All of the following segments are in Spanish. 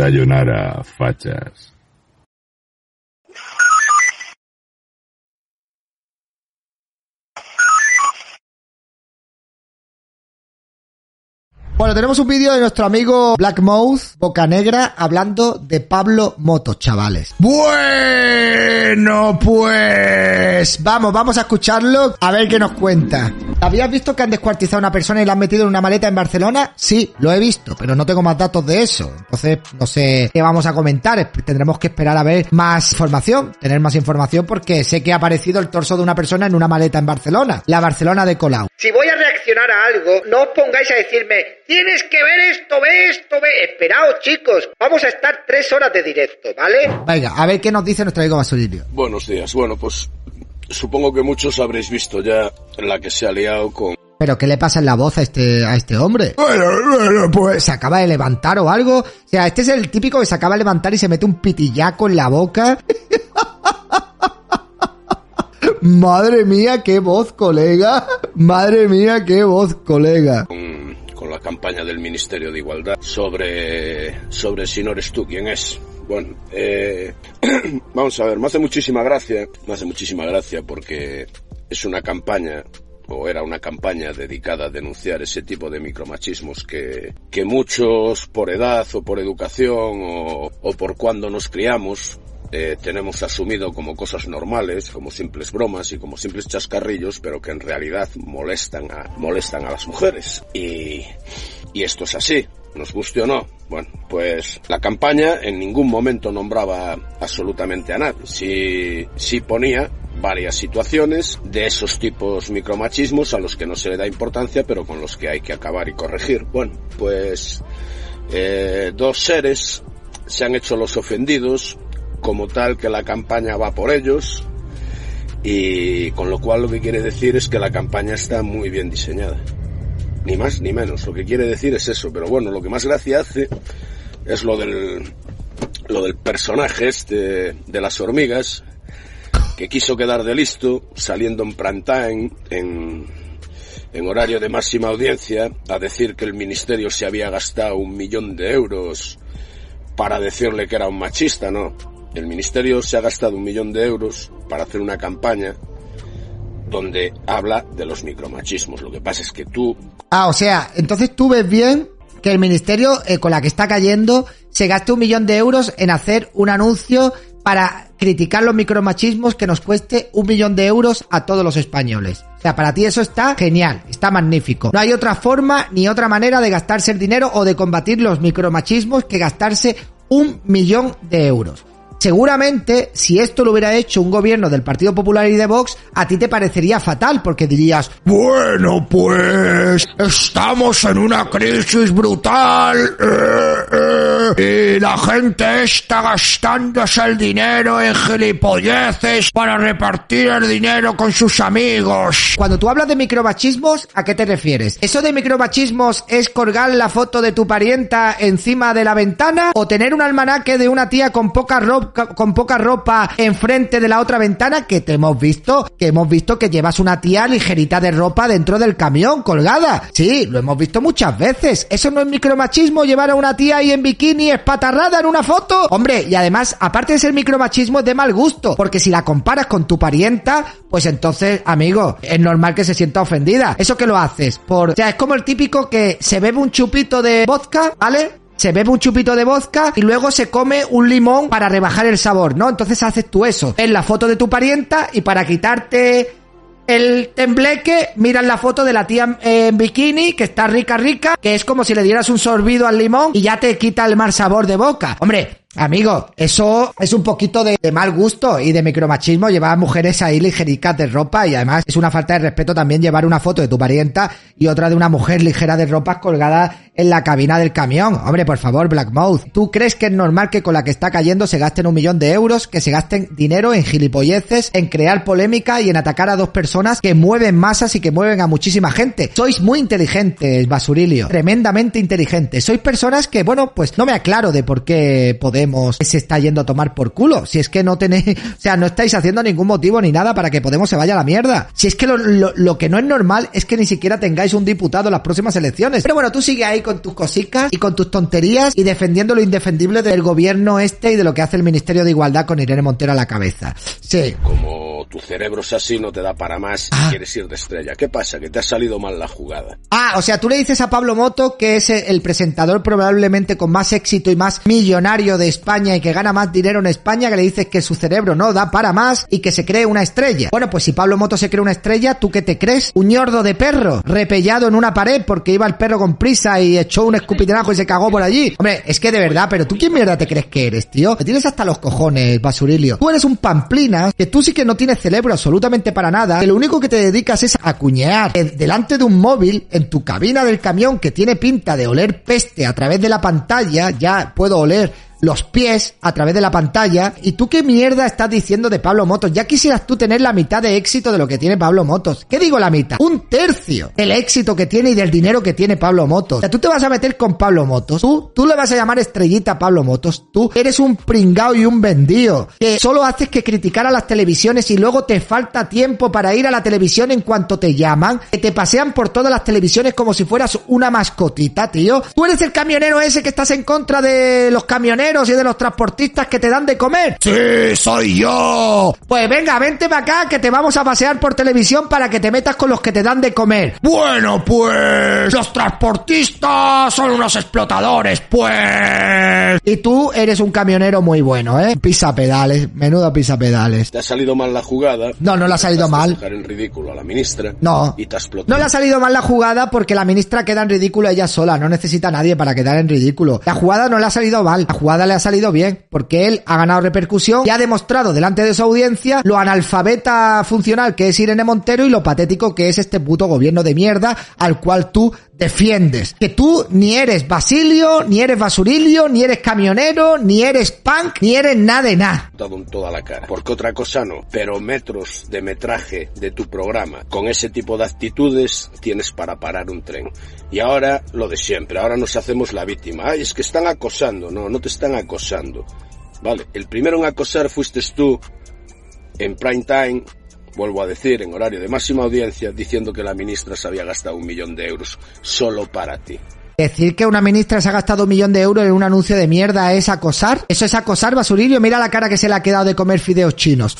Sayonara, fachas. Bueno, tenemos un vídeo de nuestro amigo Blackmouth, Boca Negra, hablando de Pablo Motos, chavales. Bueno, pues vamos, vamos a escucharlo a ver qué nos cuenta. ¿Habías visto que han descuartizado a una persona y la han metido en una maleta en Barcelona? Sí, lo he visto, pero no tengo más datos de eso. Entonces, no sé qué vamos a comentar. Tendremos que esperar a ver más información, tener más información porque sé que ha aparecido el torso de una persona en una maleta en Barcelona, la Barcelona de Colau. Si voy a reaccionar a algo, no os pongáis a decirme, tienes que ver esto, ve esto, ve. Esperaos, chicos, vamos a estar tres horas de directo, ¿vale? Venga, a ver qué nos dice nuestro amigo Basulilio. Buenos días. Bueno, pues supongo que muchos habréis visto ya la que se ha liado con... ¿Pero qué le pasa en la voz a este, a este hombre? Bueno, bueno, pues se acaba de levantar o algo. O sea, este es el típico que se acaba de levantar y se mete un pitillaco en la boca. Madre mía, qué voz, colega. Madre mía, qué voz, colega. con, campaña del Ministerio de Igualdad sobre, sobre si no eres tú quién es. Bueno, eh, vamos a ver, me hace muchísima gracia, me hace muchísima gracia porque es una campaña o era una campaña dedicada a denunciar ese tipo de micromachismos que, que muchos por edad o por educación o, o por cuando nos criamos eh, tenemos asumido como cosas normales, como simples bromas y como simples chascarrillos, pero que en realidad molestan a, molestan a las mujeres. Y, y esto es así, nos guste o no. Bueno, pues la campaña en ningún momento nombraba absolutamente a nadie. Sí, sí ponía varias situaciones de esos tipos micromachismos a los que no se le da importancia, pero con los que hay que acabar y corregir. Bueno, pues eh, dos seres se han hecho los ofendidos como tal que la campaña va por ellos y con lo cual lo que quiere decir es que la campaña está muy bien diseñada. Ni más ni menos, lo que quiere decir es eso, pero bueno, lo que más gracia hace es lo del lo del personaje este de las hormigas que quiso quedar de listo saliendo en prime en en horario de máxima audiencia a decir que el ministerio se había gastado un millón de euros para decirle que era un machista, no. El ministerio se ha gastado un millón de euros para hacer una campaña donde habla de los micromachismos. Lo que pasa es que tú... Ah, o sea, entonces tú ves bien que el ministerio eh, con la que está cayendo se gaste un millón de euros en hacer un anuncio para criticar los micromachismos que nos cueste un millón de euros a todos los españoles. O sea, para ti eso está genial, está magnífico. No hay otra forma ni otra manera de gastarse el dinero o de combatir los micromachismos que gastarse un millón de euros. Seguramente, si esto lo hubiera hecho un gobierno del Partido Popular y de Vox, a ti te parecería fatal, porque dirías, bueno, pues estamos en una crisis brutal eh, eh, y la gente está gastándose el dinero en gilipolleces para repartir el dinero con sus amigos. Cuando tú hablas de micromachismos, ¿a qué te refieres? ¿Eso de micromachismos es colgar la foto de tu parienta encima de la ventana o tener un almanaque de una tía con poca ropa con poca ropa enfrente de la otra ventana que te hemos visto, que hemos visto que llevas una tía ligerita de ropa dentro del camión colgada. Sí, lo hemos visto muchas veces. ¿Eso no es micromachismo llevar a una tía ahí en bikini espatarrada en una foto? Hombre, y además, aparte de ser micromachismo, es de mal gusto, porque si la comparas con tu parienta, pues entonces, amigo, es normal que se sienta ofendida. ¿Eso que lo haces? Por, o sea, es como el típico que se bebe un chupito de vodka, ¿vale? Se bebe un chupito de vodka y luego se come un limón para rebajar el sabor, ¿no? Entonces haces tú eso. En la foto de tu parienta y para quitarte el tembleque, miras la foto de la tía en bikini, que está rica, rica, que es como si le dieras un sorbido al limón y ya te quita el mal sabor de boca. Hombre, Amigo, eso es un poquito de, mal gusto y de micromachismo llevar a mujeres ahí ligericas de ropa y además es una falta de respeto también llevar una foto de tu parienta y otra de una mujer ligera de ropa colgada en la cabina del camión. Hombre, por favor, Blackmouth, ¿tú crees que es normal que con la que está cayendo se gasten un millón de euros, que se gasten dinero en gilipolleces, en crear polémica y en atacar a dos personas que mueven masas y que mueven a muchísima gente? Sois muy inteligentes, Basurilio, tremendamente inteligentes. Sois personas que, bueno, pues no me aclaro de por qué Podemos se está yendo a tomar por culo. Si es que no tenéis, o sea, no estáis haciendo ningún motivo ni nada para que Podemos se vaya a la mierda. Si es que lo, lo, lo que no es normal es que ni siquiera tengáis un diputado en las próximas elecciones. Pero bueno, tú sigue ahí con tus cositas y con tus tonterías y defendiendo lo indefendible del gobierno este y de lo que hace el Ministerio de Igualdad con Irene Montero a la cabeza. Sí. Como tu cerebro es así, no te da para más Ah. y quieres ir de estrella. ¿Qué pasa? Que te ha salido mal la jugada. Ah, o sea, tú le dices a Pablo Moto que es el presentador probablemente con más éxito y más millonario de España y que gana más dinero en España, que le dices que su cerebro no da para más y que se cree una estrella. Bueno, pues si Pablo Moto se cree una estrella, ¿tú qué te crees? Un ñordo de perro, repellado en una pared porque iba el perro con prisa y echó un escupiterajo y se cagó por allí. Hombre, es que de verdad, pero tú quién mierda te crees que eres, tío? Me tienes hasta los cojones, basurilio. Tú eres un pamplina, que tú sí que no tienes cerebro absolutamente para nada, que lo único que te dedicas es a cuñear delante de un móvil en tu cabina del camión que tiene pinta de oler peste a través de la pantalla, ya puedo oler los pies a través de la pantalla. ¿Y tú qué mierda estás diciendo de Pablo Motos? Ya quisieras tú tener la mitad de éxito de lo que tiene Pablo Motos. ¿Qué digo la mitad? Un tercio del éxito que tiene y del dinero que tiene Pablo Motos. O sea, tú te vas a meter con Pablo Motos. Tú, tú le vas a llamar estrellita a Pablo Motos. Tú eres un pringao y un vendido. Que solo haces que criticar a las televisiones y luego te falta tiempo para ir a la televisión en cuanto te llaman. Que te pasean por todas las televisiones como si fueras una mascotita, tío. Tú eres el camionero ese que estás en contra de los camioneros y de los transportistas que te dan de comer. Sí, soy yo. Pues venga, vente para acá que te vamos a pasear por televisión para que te metas con los que te dan de comer. Bueno, pues los transportistas son unos explotadores, pues. Y tú eres un camionero muy bueno, ¿eh? Pisa pedales, menudo pisa pedales. Te ha salido mal la jugada. No, no le ha salido mal. dejar en ridículo a la ministra. No. Y te ha explotado. No le ha salido mal la jugada porque la ministra queda en ridículo ella sola, no necesita a nadie para quedar en ridículo. La jugada no le ha salido mal, la jugada le ha salido bien, porque él ha ganado repercusión y ha demostrado delante de su audiencia lo analfabeta funcional que es Irene Montero y lo patético que es este puto gobierno de mierda al cual tú defiendes. Que tú ni eres Basilio, ni eres Basurilio, ni eres camionero, ni eres punk, ni eres nada de nada. dado en toda la cara. Porque otra cosa no. Pero metros de metraje de tu programa con ese tipo de actitudes tienes para parar un tren. Y ahora lo de siempre. Ahora nos hacemos la víctima. Ay, es que están acosando. No, no te están acosando. Vale, el primero en acosar fuiste tú en prime time. Vuelvo a decir, en horario de máxima audiencia, diciendo que la ministra se había gastado un millón de euros solo para ti. Decir que una ministra se ha gastado un millón de euros en un anuncio de mierda es acosar. Eso es acosar, Basurilio. Mira la cara que se le ha quedado de comer fideos chinos.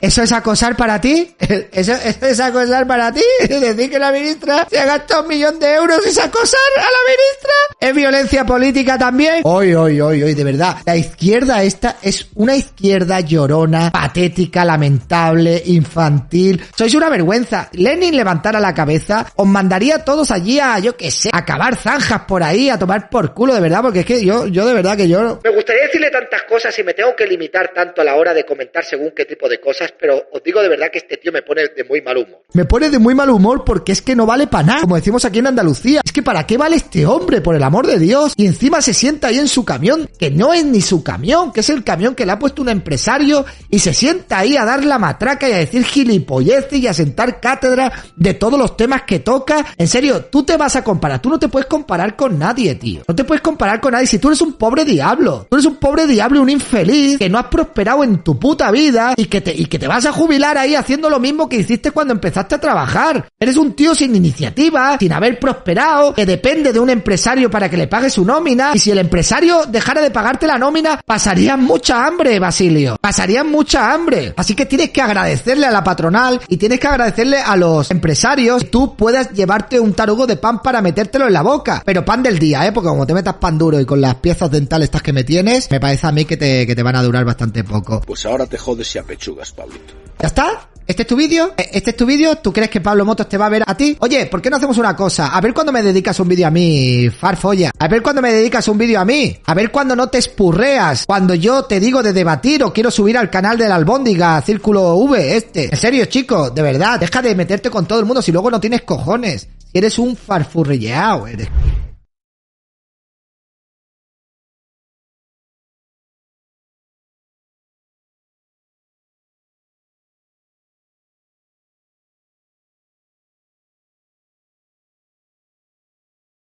¿Eso es acosar para ti? ¿Eso, eso es acosar para ti? ¿Decir que la ministra se ha gastado un millón de euros es acosar a la ministra? ¿Es violencia política también? Hoy, hoy, hoy, hoy, de verdad. La izquierda esta es una izquierda llorona, patética, lamentable, infantil. Sois una vergüenza. Lenin levantara la cabeza, os mandaría a todos allí a, yo qué sé, a cavar zanjas por ahí, a tomar por culo, de verdad, porque es que yo, yo de verdad que yo... Me gustaría decirle tantas cosas y me tengo que limitar tanto a la hora de comentar según qué tipo de cosas, pero os digo de verdad que este tío me pone de muy mal humor. Me pone de muy mal humor porque es que no vale para nada, como decimos aquí en Andalucía. Es que para qué vale este hombre, por el amor de Dios. Y encima se sienta ahí en su camión, que no es ni su camión, que es el camión que le ha puesto un empresario, y se sienta ahí a dar la matraca y a decir gilipolleces y a sentar cátedra de todos los temas que toca. En serio, tú te vas a comparar, tú no te puedes comparar con nadie, tío. No te puedes comparar con nadie si tú eres un pobre diablo. Tú eres un pobre diablo, un infeliz, que no has prosperado en tu puta vida y que te, y que te vas a jubilar ahí haciendo lo mismo que hiciste cuando empezaste a trabajar. Eres un tío sin iniciativa, sin haber prosperado, que depende de un empresario para que le pague su nómina. Y si el empresario dejara de pagarte la nómina, pasarían mucha hambre, Basilio. Pasarían mucha hambre. Así que tienes que agradecerle a la patronal y tienes que agradecerle a los empresarios que tú puedas llevarte un tarugo de pan para metértelo en la boca. Pero pan del día, ¿eh? Porque como te metas pan duro y con las piezas dentales estas que me tienes, me parece a mí que te, que te van a durar bastante poco. Pues ahora te jodes y apechugas, ¿Ya está? ¿Este es tu vídeo? ¿E- ¿Este es tu vídeo? ¿Tú crees que Pablo Motos te va a ver a ti? Oye, ¿por qué no hacemos una cosa? A ver cuando me dedicas un vídeo a mí, farfolla. A ver cuando me dedicas un vídeo a mí. A ver cuando no te espurreas. Cuando yo te digo de debatir o quiero subir al canal de la albóndiga, Círculo V, este. En serio, chico, de verdad, deja de meterte con todo el mundo si luego no tienes cojones. Si eres un farfurrilleado, eres.